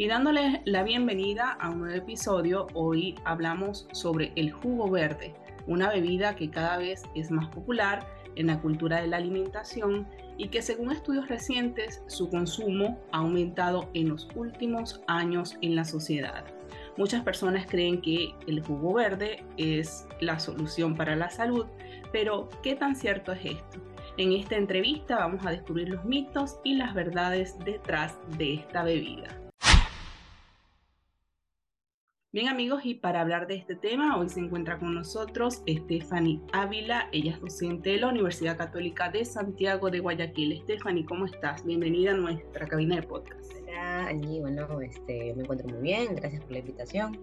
Y dándoles la bienvenida a un nuevo episodio, hoy hablamos sobre el jugo verde, una bebida que cada vez es más popular en la cultura de la alimentación y que según estudios recientes su consumo ha aumentado en los últimos años en la sociedad. Muchas personas creen que el jugo verde es la solución para la salud, pero ¿qué tan cierto es esto? En esta entrevista vamos a descubrir los mitos y las verdades detrás de esta bebida. Bien amigos, y para hablar de este tema, hoy se encuentra con nosotros Stephanie Ávila, ella es docente de la Universidad Católica de Santiago de Guayaquil. Stephanie, ¿cómo estás? Bienvenida a nuestra cabina de podcast. Hola Angie, bueno, este, me encuentro muy bien, gracias por la invitación.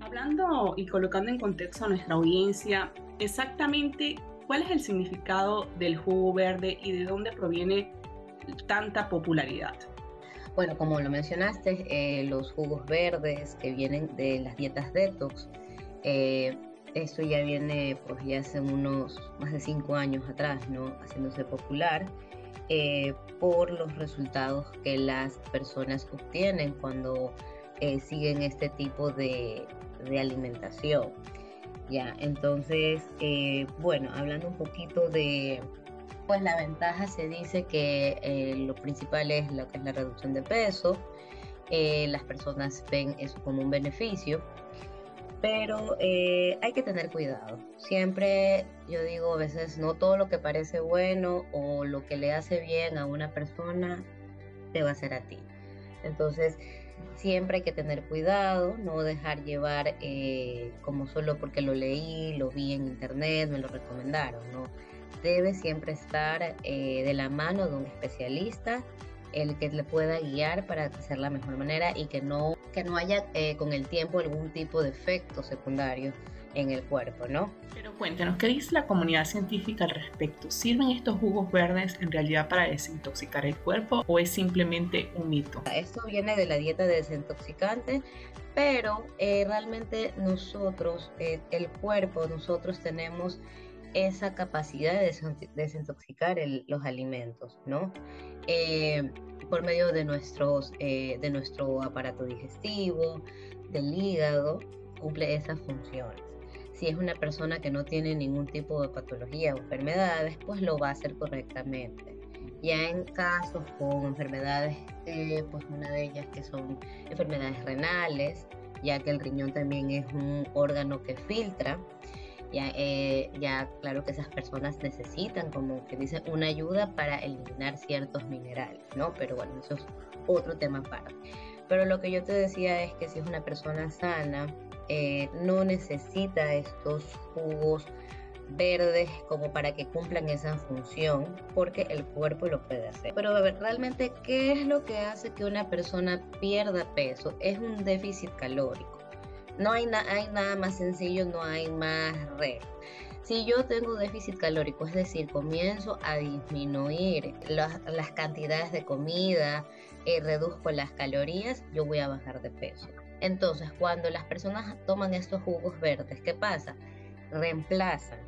Hablando y colocando en contexto a nuestra audiencia, exactamente cuál es el significado del jugo verde y de dónde proviene tanta popularidad. Bueno, como lo mencionaste, eh, los jugos verdes que vienen de las dietas detox, eh, esto ya viene pues ya hace unos más de cinco años atrás, ¿no? Haciéndose popular eh, por los resultados que las personas obtienen cuando siguen este tipo de alimentación. Ya, entonces, bueno, hablando un poquito de, pues la ventaja se dice que eh, lo principal es lo que es la reducción de peso. Eh, las personas ven eso como un beneficio, pero eh, hay que tener cuidado. Siempre yo digo, a veces no todo lo que parece bueno o lo que le hace bien a una persona te va a hacer a ti. Entonces, siempre hay que tener cuidado, no dejar llevar como solo porque lo leí, lo vi en internet, me lo recomendaron, ¿no? Debe siempre estar eh, de la mano de un especialista, el que le pueda guiar para hacer la mejor manera y que no, que no haya eh, con el tiempo algún tipo de efecto secundario en el cuerpo, ¿no? Pero cuéntanos, ¿qué dice la comunidad científica al respecto? ¿Sirven estos jugos verdes en realidad para desintoxicar el cuerpo o es simplemente un mito? Esto viene de la dieta desintoxicante, pero eh, realmente nosotros, el cuerpo, nosotros tenemos esa capacidad de desintoxicar los alimentos, ¿no? Eh, por medio de, nuestros, eh, de nuestro aparato digestivo, del hígado, cumple esas funciones. Si es una persona que no tiene ningún tipo de patología o enfermedades, pues lo va a hacer correctamente. Ya en casos con enfermedades, eh, pues una de ellas que son enfermedades renales, ya que el riñón también es un órgano que filtra, ya, eh, ya claro que esas personas necesitan, como que dice, una ayuda para eliminar ciertos minerales, ¿no? Pero bueno, eso es otro tema aparte. Pero lo que yo te decía es que si es una persona sana, eh, no necesita estos jugos verdes como para que cumplan esa función, porque el cuerpo lo puede hacer. Pero a ver, realmente, ¿qué es lo que hace que una persona pierda peso? Es un déficit calórico. No hay, hay nada más sencillo, no hay más red. Si yo tengo déficit calórico, es decir, comienzo a disminuir las, cantidades de comida, y reduzco las calorías, yo voy a bajar de peso. Entonces, cuando las personas toman estos jugos verdes, ¿qué pasa? Reemplazan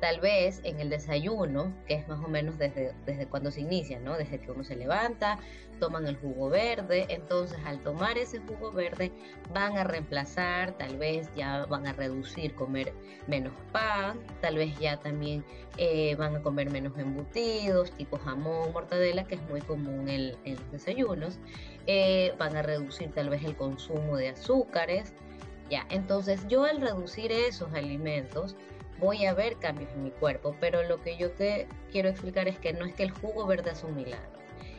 tal vez en el desayuno, que es más o menos desde, desde cuando se inicia, ¿no? Desde que uno se levanta, toman el jugo verde, entonces al tomar ese jugo verde van a reemplazar, tal vez ya van a reducir comer menos pan, tal vez ya también eh, van a comer menos embutidos, tipo jamón, mortadela, que es muy común en, los desayunos, eh, van a reducir tal vez el consumo de azúcares, ya, entonces yo al reducir esos alimentos, voy a ver cambios en mi cuerpo, pero lo que yo te quiero explicar es que no es que el jugo verde es un milagro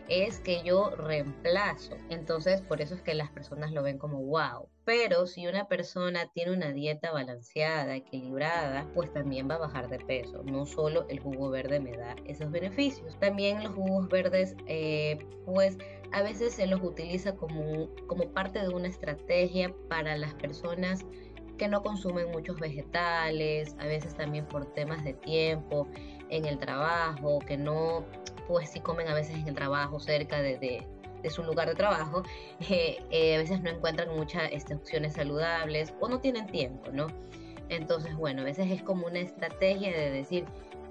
es que yo reemplazo. Entonces, por eso es que las personas lo ven como wow. Pero si una persona tiene una dieta balanceada, equilibrada, pues también va a bajar de peso. No solo el jugo verde me da esos beneficios. También los jugos verdes, eh, pues a veces se los utiliza como, como parte de una estrategia para las personas que no consumen muchos vegetales, a veces también por temas de tiempo en el trabajo, que no pues si comen a veces en el trabajo, cerca de, su lugar de trabajo, eh, eh, a veces no encuentran muchas este, opciones saludables o no tienen tiempo, ¿no? Entonces, bueno, a veces es como una estrategia de decir,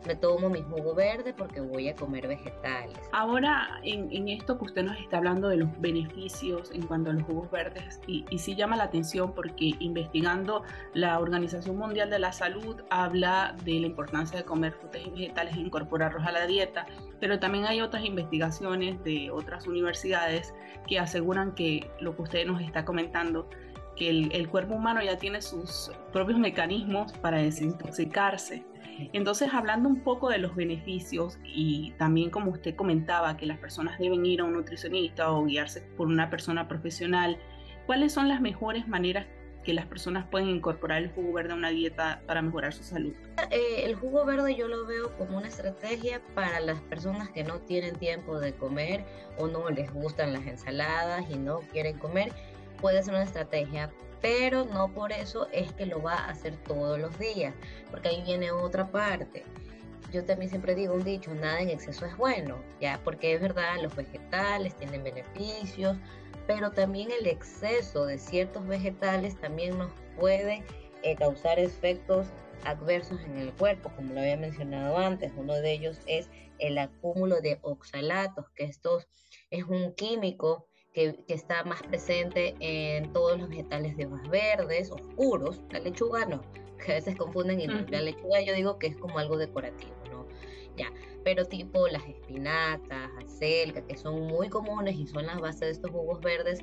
me tomo mi jugo verde porque voy a comer vegetales. Ahora, en, esto que usted nos está hablando de los beneficios en cuanto a los jugos verdes, y, y sí llama la atención porque investigando la Organización Mundial de la Salud habla de la importancia de comer frutas y vegetales e incorporarlos a la dieta, pero también hay otras investigaciones de otras universidades que aseguran que lo que usted nos está comentando, que el, el cuerpo humano ya tiene sus propios mecanismos para desintoxicarse entonces, hablando un poco de los beneficios y también como usted comentaba que las personas deben ir a un nutricionista o guiarse por una persona profesional, ¿cuáles son las mejores maneras que las personas pueden incorporar el jugo verde a una dieta para mejorar su salud? Eh, el jugo verde yo lo veo como una estrategia para las personas que no tienen tiempo de comer o no les gustan las ensaladas y no quieren comer. Puede ser una estrategia pero no por eso es que lo va a hacer todos los días, porque ahí viene otra parte. Yo también siempre digo un dicho, nada en exceso es bueno, ya, porque es verdad, los vegetales tienen beneficios, pero también el exceso de ciertos vegetales también nos puede eh, causar efectos adversos en el cuerpo, como lo había mencionado antes. Uno de ellos es el acúmulo de oxalatos, que esto es un químico que, está más presente en todos los vegetales de hojas verdes, oscuros. La lechuga no, que a veces confunden y la lechuga yo digo que es como algo decorativo, ¿no? Ya, pero tipo las espinacas, acelga, que son muy comunes y son las bases de estos jugos verdes,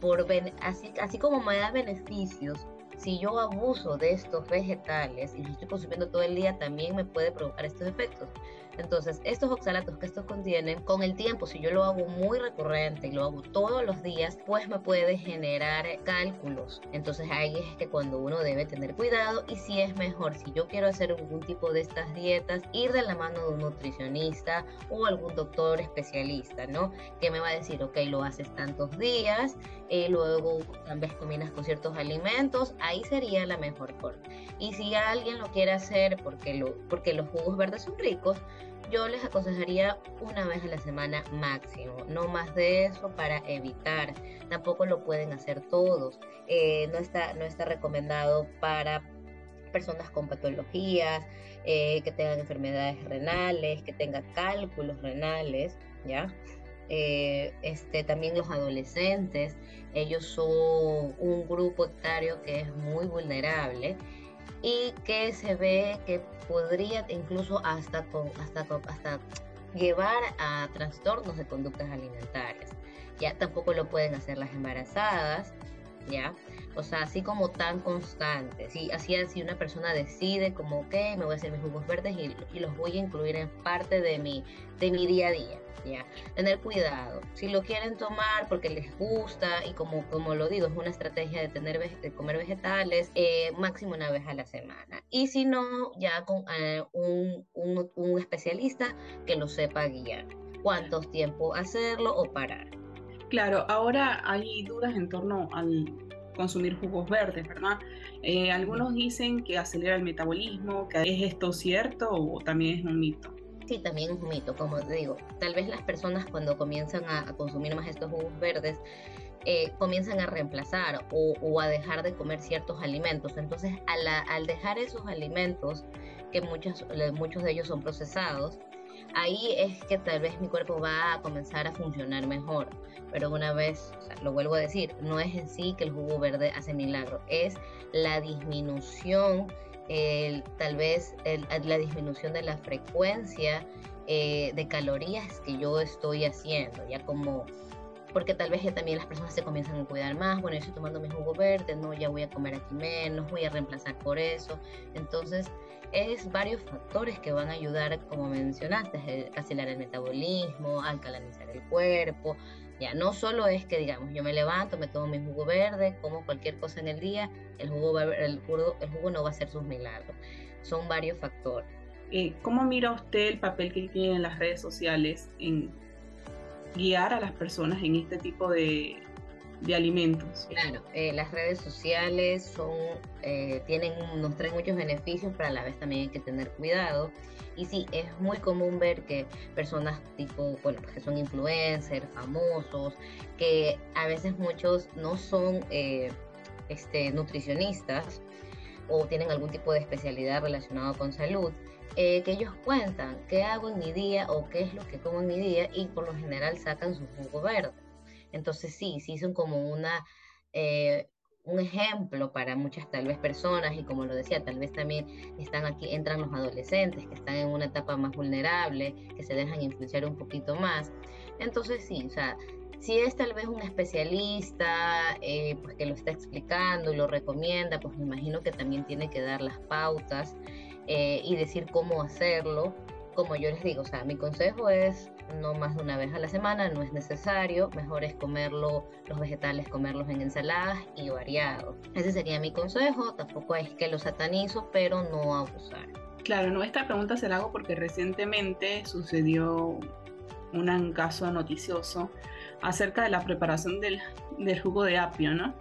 por así, así como me da beneficios si yo abuso de estos vegetales y los estoy consumiendo todo el día, también me puede provocar estos efectos. Entonces, estos oxalatos que estos contienen, con el tiempo, si yo lo hago muy recurrente y lo hago todos los días, pues me puede generar cálculos. Entonces, ahí es que cuando uno debe tener cuidado y si es mejor, si yo quiero hacer algún tipo de estas dietas, ir de la mano de un nutricionista o algún doctor especialista, ¿no? Que me va a decir, ok, lo haces tantos días, eh, luego tal vez combinas con ciertos alimentos, ahí sería la mejor forma. Y si alguien lo quiere hacer porque, lo, porque los jugos verdes son ricos, yo les aconsejaría una vez a la semana máximo, no más de eso para evitar. Tampoco lo pueden hacer todos. Eh, no, está, no está recomendado para personas con patologías, eh, que tengan enfermedades renales, que tengan cálculos renales, ¿ya? Eh, este, también los adolescentes, ellos son un grupo etario que es muy vulnerable y que se ve que podría incluso hasta, hasta, hasta llevar a trastornos de conductas alimentarias. Ya tampoco lo pueden hacer las embarazadas, ¿ya? O sea, así como tan constante, ¿sí? Así si una persona decide como, que me voy a hacer mis jugos verdes y, y, los voy a incluir en parte de mi, de mi día a día, ¿ya? Tener cuidado. Si lo quieren tomar porque les gusta y como, como lo digo, es una estrategia de, tener, de comer vegetales, eh, máximo una vez a la semana. Y si no, ya con eh, un, un, un especialista que lo sepa guiar. ¿Cuántos tiempo hacerlo o parar? Claro, ahora hay dudas en torno al consumir jugos verdes, ¿verdad? Eh, algunos dicen que acelera el metabolismo, que ¿es esto cierto o también es un mito? Sí, también es un mito, como te digo. Tal vez las personas cuando comienzan a, consumir más estos jugos verdes, eh, comienzan a reemplazar o, a dejar de comer ciertos alimentos. Entonces, al dejar esos alimentos, que muchos, muchos de ellos son procesados, ahí es que tal vez mi cuerpo va a comenzar a funcionar mejor. Pero una vez, lo vuelvo a decir, no es en sí que el jugo verde hace milagro, es la disminución, tal vez la disminución de la frecuencia eh, de calorías que yo estoy haciendo, ya como porque tal vez también las personas se comienzan a cuidar más, bueno, yo estoy tomando mi jugo verde, no, ya voy a comer aquí menos, voy a reemplazar por eso. Entonces, es varios factores que van a ayudar, como mencionaste, a acelerar el metabolismo, a alcalinizar el cuerpo. Ya no solo es que, digamos, yo me levanto, me tomo mi jugo verde, como cualquier cosa en el día, el jugo, el jugo, el jugo no va a ser sus milagros. Son varios factores. Eh, ¿Cómo mira usted el papel que tienen las redes sociales en guiar a las personas en este tipo de, de alimentos. Claro, eh, las redes sociales son, eh, tienen, nos traen muchos beneficios, pero a la vez también hay que tener cuidado. Y sí, es muy común ver que personas tipo, bueno, que son influencers, famosos, que a veces muchos no son eh, este, nutricionistas o tienen algún tipo de especialidad relacionada con salud, que ellos cuentan qué hago en mi día o qué es lo que como en mi día y por lo general sacan su jugo verde. Entonces sí, sí son como una, eh, un ejemplo para muchas tal vez personas y como lo decía, tal vez también están aquí, entran los adolescentes que están en una etapa más vulnerable, que se dejan influenciar un poquito más. Entonces sí, o sea, si es tal vez un especialista eh, pues que lo está explicando y lo recomienda, pues me imagino que también tiene que dar las pautas eh, y decir cómo hacerlo. Como yo les digo, o sea, mi consejo es no más de una vez a la semana, no es necesario, mejor es comerlo, los vegetales, comerlos en ensaladas y variados. Ese sería mi consejo, tampoco es que lo satanizo, pero no abusar. Claro, no, esta pregunta se la hago porque recientemente sucedió un caso noticioso acerca de la preparación del, del jugo de apio, ¿no?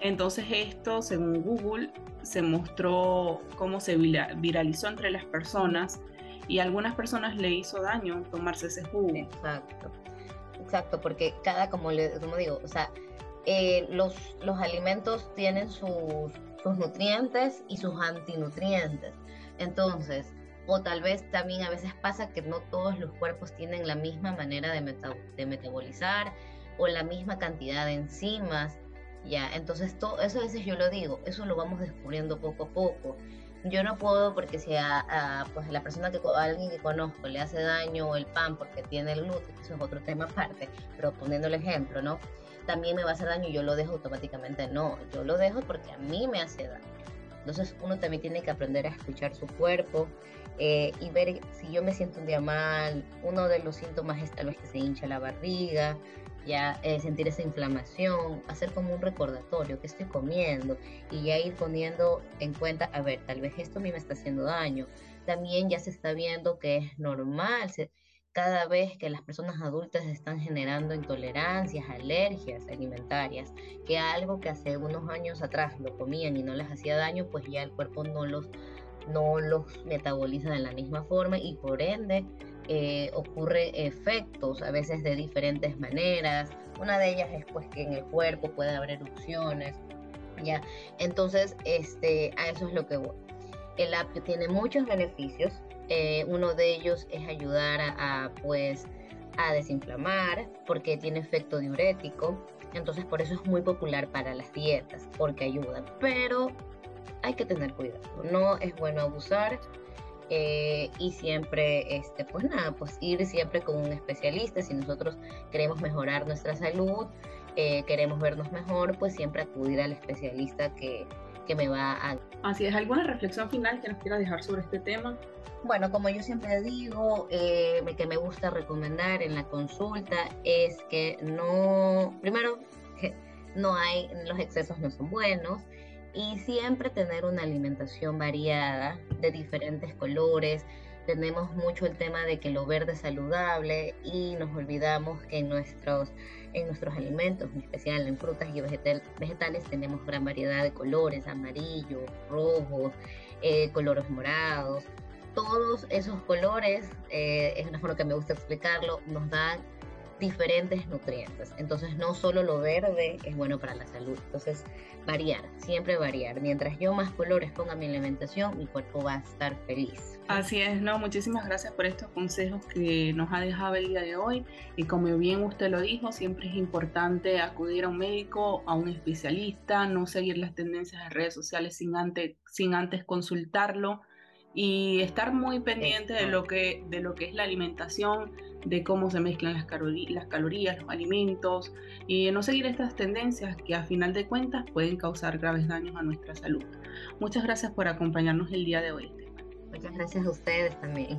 Entonces esto, según Google, se mostró cómo se viralizó entre las personas y a algunas personas le hizo daño tomarse ese jugo. Exacto, exacto, porque cada, como, le, como digo, o sea, eh, los, los alimentos tienen sus, sus nutrientes y sus antinutrientes. Entonces, o tal vez también a veces pasa que no todos los cuerpos tienen la misma manera de, de metabolizar o la misma cantidad de enzimas, ya, entonces todo eso a veces yo lo digo, eso lo vamos descubriendo poco a poco yo no puedo porque si a, pues la persona que a alguien que conozco le hace daño el pan porque tiene el gluten, eso es otro tema aparte, pero poniendo el ejemplo, ¿no? También me va a hacer daño y yo lo dejo automáticamente, no, yo lo dejo porque a mí me hace daño. Entonces uno también tiene que aprender a escuchar su cuerpo eh, y ver si yo me siento un día mal, uno de los síntomas es tal vez que se hincha la barriga, ya eh, sentir esa inflamación, hacer como un recordatorio que estoy comiendo y ya ir poniendo en cuenta, a ver, tal vez esto a mí me está haciendo daño. También ya se está viendo que es normal, cada vez que las personas adultas están generando intolerancias, alergias alimentarias, que algo que hace unos años atrás lo comían y no les hacía daño, pues ya el cuerpo no los, no los metaboliza de la misma forma y por ende eh, ocurre efectos a veces de diferentes maneras. Una de ellas es pues que en el cuerpo puede haber erupciones, ¿ya? Entonces, este, a eso es lo que voy. El apio tiene muchos beneficios. Eh, uno de ellos es ayudar a, pues, a desinflamar porque tiene efecto diurético. Entonces, por eso es muy popular para las dietas, porque ayuda. Pero hay que tener cuidado. No es bueno abusar eh, y siempre, este, pues nada, pues ir siempre con un especialista. Si nosotros queremos mejorar nuestra salud, eh, queremos vernos mejor, pues siempre acudir al especialista que, que me va a... Así es, ¿alguna reflexión final que nos quiera dejar sobre este tema? Bueno, como yo siempre digo, eh, que me gusta recomendar en la consulta es que no, primero, que no hay, los excesos no son buenos, y siempre tener una alimentación variada de diferentes colores. Tenemos mucho el tema de que lo verde es saludable y nos olvidamos que en nuestros, en nuestros alimentos, en especial en frutas y vegetales, tenemos gran variedad de colores, amarillos, rojos, eh, colores morados. Todos esos colores, eh, es una forma que me gusta explicarlo, nos dan diferentes nutrientes. Entonces no solo lo verde es bueno para la salud. Entonces variar, siempre variar. Mientras yo más colores ponga mi alimentación, mi cuerpo va a estar feliz. Así es, no, muchísimas gracias por estos consejos que nos ha dejado el día de hoy. Y como bien usted lo dijo, siempre es importante acudir a un médico, a un especialista, no seguir las tendencias de redes sociales sin antes, sin antes consultarlo y estar muy pendiente de lo que de lo que es la alimentación, de cómo se mezclan las, las calorías, los alimentos y no seguir estas tendencias que a final de cuentas pueden causar graves daños a nuestra salud. Muchas gracias por acompañarnos el día de hoy. Muchas gracias a ustedes también.